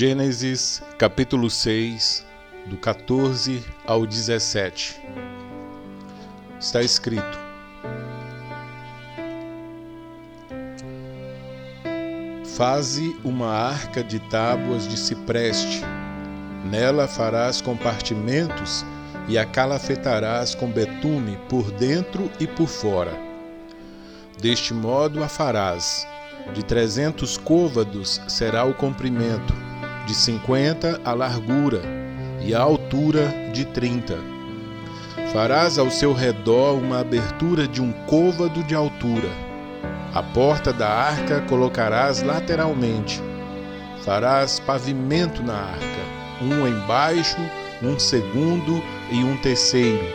Gênesis capítulo 6, do 14 ao 17. Está escrito: Faze uma arca de tábuas de cipreste, nela farás compartimentos e a calafetarás com betume por dentro e por fora. Deste modo a farás. De trezentos côvados será o comprimento, de cinquenta a largura e a altura de trinta. Farás ao seu redor uma abertura de um côvado de altura. A porta da arca colocarás lateralmente. Farás pavimento na arca, um embaixo, um segundo e um terceiro.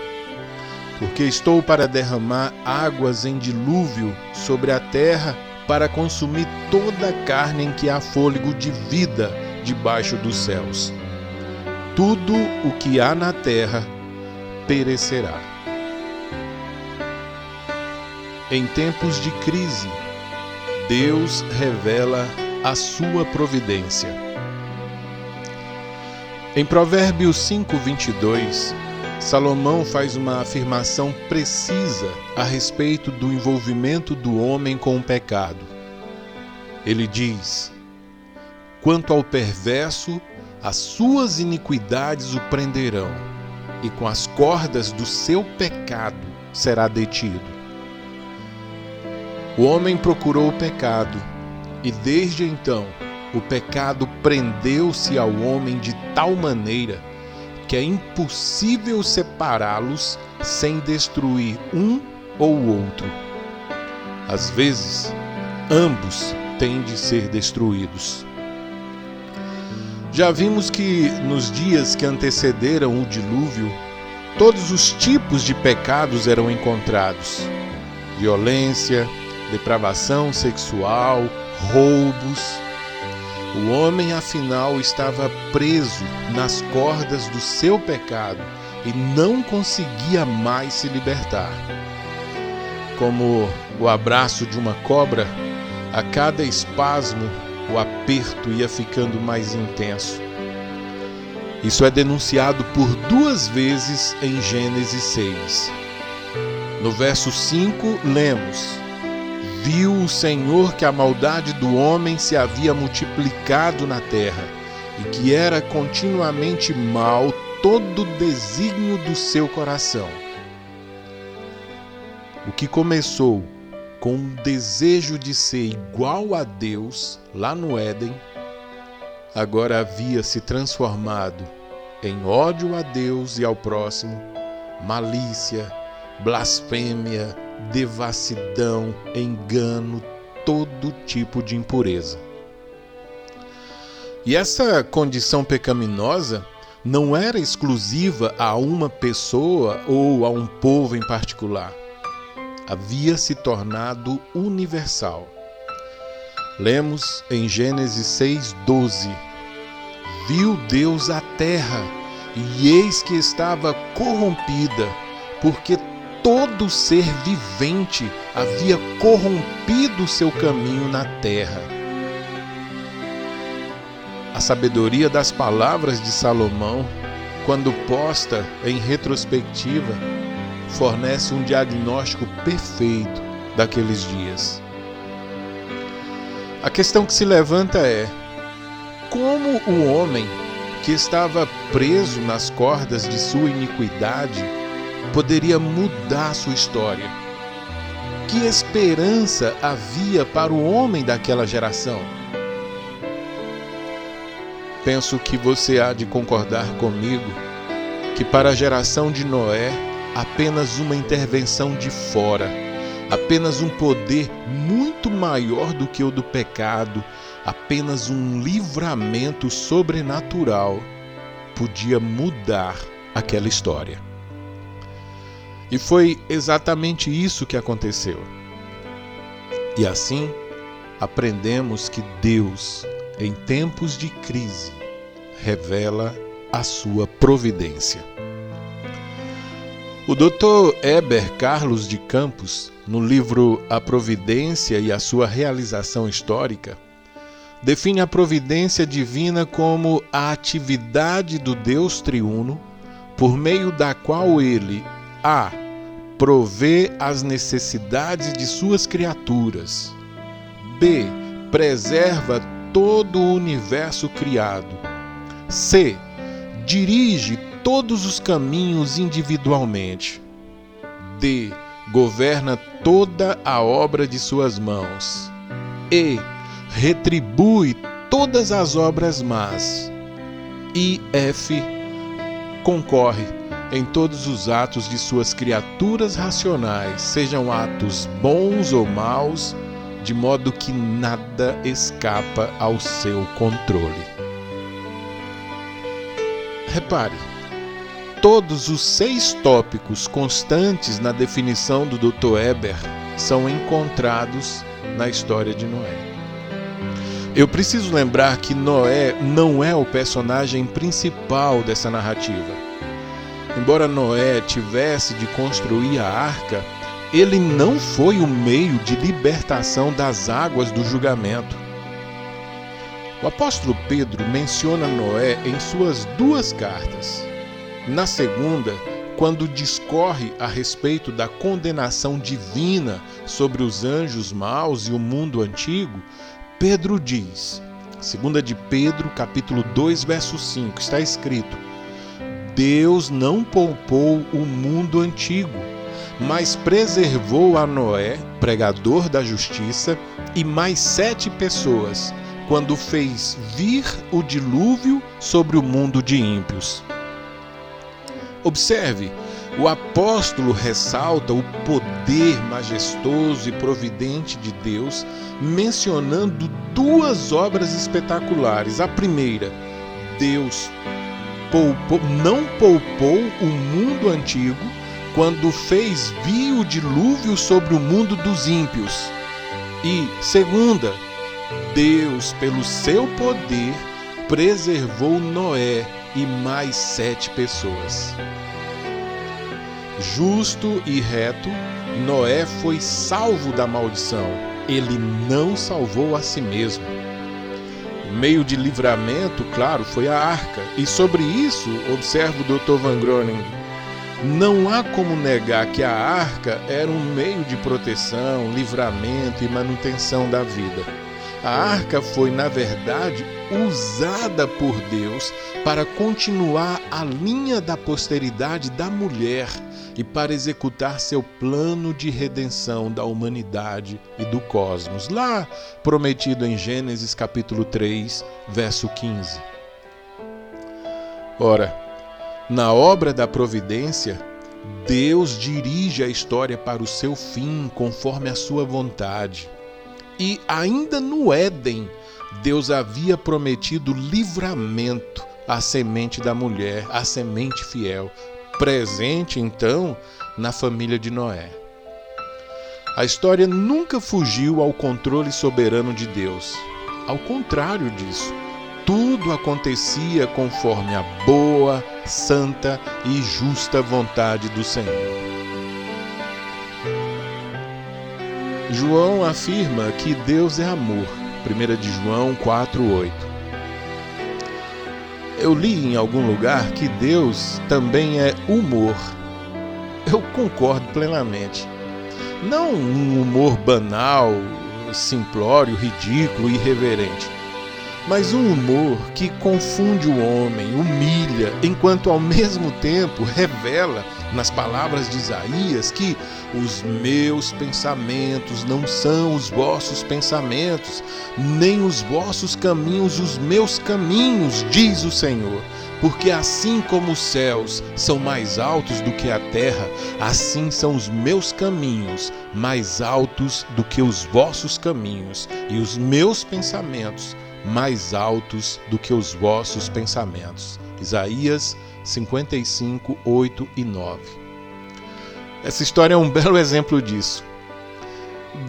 Porque estou para derramar águas em dilúvio sobre a terra para consumir toda a carne em que há fôlego de vida debaixo dos céus. Tudo o que há na terra perecerá. Em tempos de crise, Deus revela a sua providência. Em Provérbios 5:22, Salomão faz uma afirmação precisa a respeito do envolvimento do homem com o pecado. Ele diz: Quanto ao perverso, as suas iniquidades o prenderão, e com as cordas do seu pecado será detido. O homem procurou o pecado, e desde então o pecado prendeu-se ao homem de tal maneira que é impossível separá-los sem destruir um ou outro. Às vezes, ambos têm de ser destruídos. Já vimos que nos dias que antecederam o dilúvio, todos os tipos de pecados eram encontrados: violência, depravação sexual, roubos. O homem, afinal, estava preso nas cordas do seu pecado e não conseguia mais se libertar. Como o abraço de uma cobra, a cada espasmo o aperto ia ficando mais intenso. Isso é denunciado por duas vezes em Gênesis 6. No verso 5, lemos: Viu o Senhor que a maldade do homem se havia multiplicado na terra, e que era continuamente mal todo o desígnio do seu coração. O que começou com um desejo de ser igual a Deus lá no Éden, agora havia se transformado em ódio a Deus e ao próximo, malícia, blasfêmia, devassidão, engano, todo tipo de impureza. E essa condição pecaminosa não era exclusiva a uma pessoa ou a um povo em particular havia se tornado universal. Lemos em Gênesis 6:12. Viu Deus a terra, e eis que estava corrompida, porque todo ser vivente havia corrompido seu caminho na terra. A sabedoria das palavras de Salomão, quando posta em retrospectiva, fornece um diagnóstico perfeito daqueles dias. A questão que se levanta é: como o homem que estava preso nas cordas de sua iniquidade poderia mudar sua história? Que esperança havia para o homem daquela geração? Penso que você há de concordar comigo que para a geração de Noé apenas uma intervenção de fora, apenas um poder muito maior do que o do pecado, apenas um livramento sobrenatural podia mudar aquela história. E foi exatamente isso que aconteceu. E assim, aprendemos que Deus, em tempos de crise, revela a sua providência. O Dr. Eber Carlos de Campos, no livro A Providência e a Sua Realização Histórica, define a providência divina como a atividade do Deus triuno, por meio da qual ele a provê as necessidades de suas criaturas. B. Preserva todo o universo criado. C. Dirige todos os caminhos individualmente. D. Governa toda a obra de suas mãos. E. Retribui todas as obras más. E F. Concorre em todos os atos de suas criaturas racionais, sejam atos bons ou maus, de modo que nada escapa ao seu controle. Repare, todos os seis tópicos constantes na definição do Dr. Eber são encontrados na história de Noé. Eu preciso lembrar que Noé não é o personagem principal dessa narrativa. Embora Noé tivesse de construir a arca, ele não foi o meio de libertação das águas do julgamento. O apóstolo Pedro menciona Noé em suas duas cartas. Na segunda, quando discorre a respeito da condenação divina sobre os anjos maus e o mundo antigo, Pedro diz, segunda de Pedro, capítulo 2, verso 5, está escrito: Deus não poupou o mundo antigo, mas preservou a Noé, pregador da justiça, e mais sete pessoas, quando fez vir o dilúvio sobre o mundo de ímpios. Observe, o apóstolo ressalta o poder majestoso e providente de Deus, mencionando duas obras espetaculares. A primeira, Deus poupou, não poupou o mundo antigo quando fez vir o dilúvio sobre o mundo dos ímpios. E, segunda, Deus, pelo seu poder, preservou Noé e mais sete pessoas. Justo e reto, Noé foi salvo da maldição. Ele não salvou a si mesmo meio de livramento, claro, foi a arca. E sobre isso, observa o Dr. Van Groningen, não há como negar que a arca era um meio de proteção, livramento e manutenção da vida. A arca foi, na verdade, usada por Deus para continuar a linha da posteridade da mulher e para executar seu plano de redenção da humanidade e do cosmos, lá prometido em Gênesis capítulo 3, verso 15. Ora, na obra da providência, Deus dirige a história para o seu fim conforme a sua vontade. E ainda no Éden, Deus havia prometido livramento à semente da mulher, à semente fiel, presente então na família de Noé. A história nunca fugiu ao controle soberano de Deus. Ao contrário disso, tudo acontecia conforme a boa, santa e justa vontade do Senhor. João afirma que Deus é amor. 1 de João 4:8. Eu li em algum lugar que Deus também é humor. Eu concordo plenamente. Não um humor banal, simplório, ridículo, irreverente, mas um humor que confunde o homem, humilha, enquanto ao mesmo tempo revela nas palavras de Isaías que os meus pensamentos não são os vossos pensamentos, nem os vossos caminhos os meus caminhos, diz o Senhor. Porque assim como os céus são mais altos do que a terra, assim são os meus caminhos mais altos do que os vossos caminhos, e os meus pensamentos mais altos do que os vossos pensamentos. Isaías 55, 8 e 9. Essa história é um belo exemplo disso.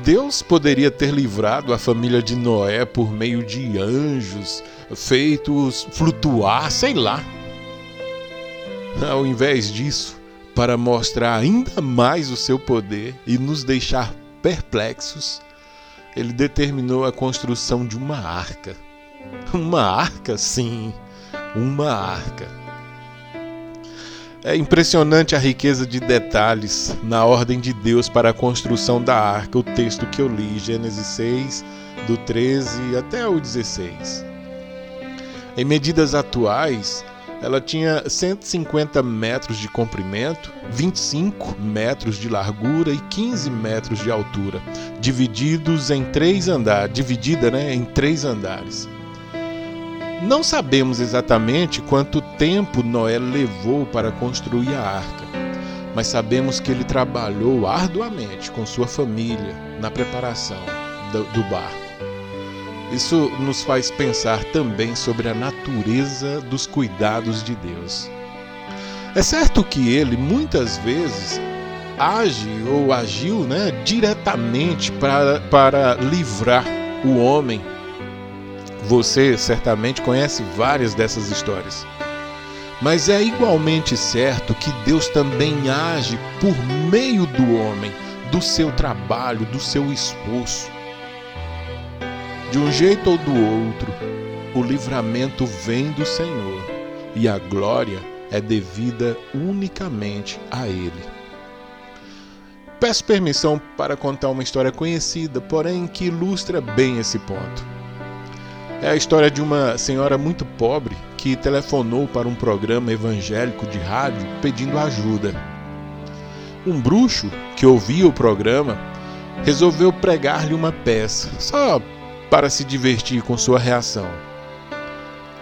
Deus poderia ter livrado a família de Noé por meio de anjos, feitos flutuar, sei lá. Ao invés disso, para mostrar ainda mais o seu poder e nos deixar perplexos, ele determinou a construção de uma arca. Uma arca, sim, uma arca. É impressionante a riqueza de detalhes na ordem de Deus para a construção da arca, o texto que eu li, Gênesis 6, do 13 até o 16. Em medidas atuais, ela tinha 150 metros de comprimento, 25 metros de largura e 15 metros de altura, divididos em três andares, dividida, né, em três andares. Não sabemos exatamente quanto tempo Noé levou para construir a arca, mas sabemos que ele trabalhou arduamente com sua família na preparação do, do barco. Isso nos faz pensar também sobre a natureza dos cuidados de Deus. É certo que ele muitas vezes age ou agiu né, diretamente para, para livrar o homem. Você certamente conhece várias dessas histórias. Mas é igualmente certo que Deus também age por meio do homem, do seu trabalho, do seu esforço. De um jeito ou do outro, o livramento vem do Senhor e a glória é devida unicamente a Ele. Peço permissão para contar uma história conhecida, porém que ilustra bem esse ponto. É a história de uma senhora muito pobre que telefonou para um programa evangélico de rádio pedindo ajuda. Um bruxo que ouvia o programa resolveu pregar-lhe uma peça, só para se divertir com sua reação.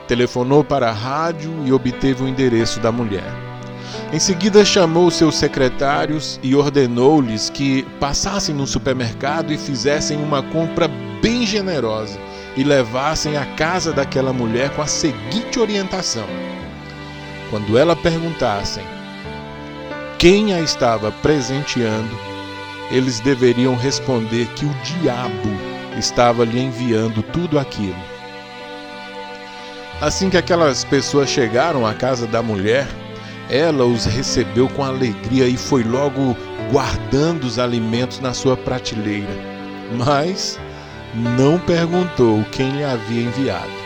Telefonou para a rádio e obteve o endereço da mulher. Em seguida, chamou seus secretários e ordenou-lhes que passassem no supermercado e fizessem uma compra bem generosa e levassem à casa daquela mulher com a seguinte orientação: quando ela perguntassem quem a estava presenteando, eles deveriam responder que o diabo estava lhe enviando tudo aquilo. Assim que aquelas pessoas chegaram à casa da mulher, ela os recebeu com alegria e foi logo guardando os alimentos na sua prateleira, mas não perguntou quem lhe havia enviado.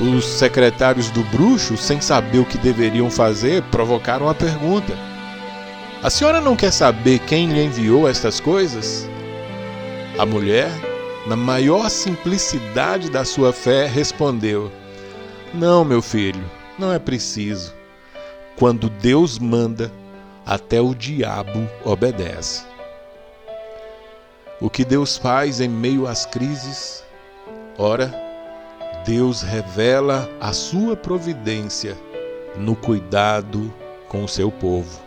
Os secretários do bruxo, sem saber o que deveriam fazer, provocaram a pergunta: A senhora não quer saber quem lhe enviou estas coisas? A mulher, na maior simplicidade da sua fé, respondeu: Não, meu filho, não é preciso. Quando Deus manda, até o diabo obedece. O que Deus faz em meio às crises? Ora, Deus revela a sua providência no cuidado com o seu povo.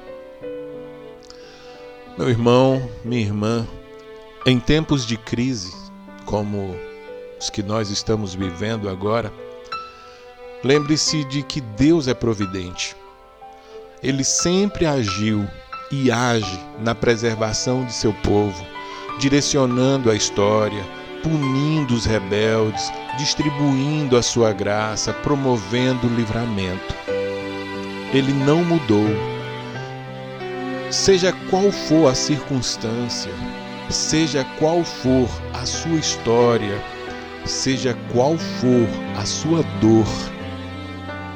Meu irmão, minha irmã, em tempos de crise, como os que nós estamos vivendo agora, lembre-se de que Deus é providente. Ele sempre agiu e age na preservação de seu povo, direcionando a história, punindo os rebeldes, distribuindo a sua graça, promovendo o livramento. Ele não mudou. Seja qual for a circunstância, seja qual for a sua história, seja qual for a sua dor,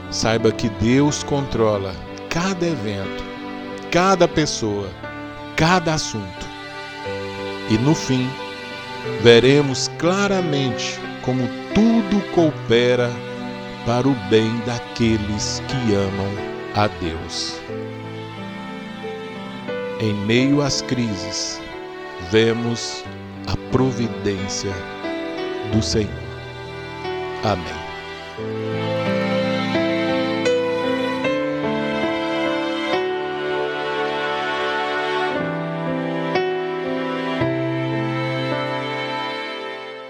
saiba que Deus controla cada evento, cada pessoa, cada assunto. E no fim, veremos claramente como tudo coopera para o bem daqueles que amam a Deus. Em meio às crises, vemos a providência do Senhor. Amém.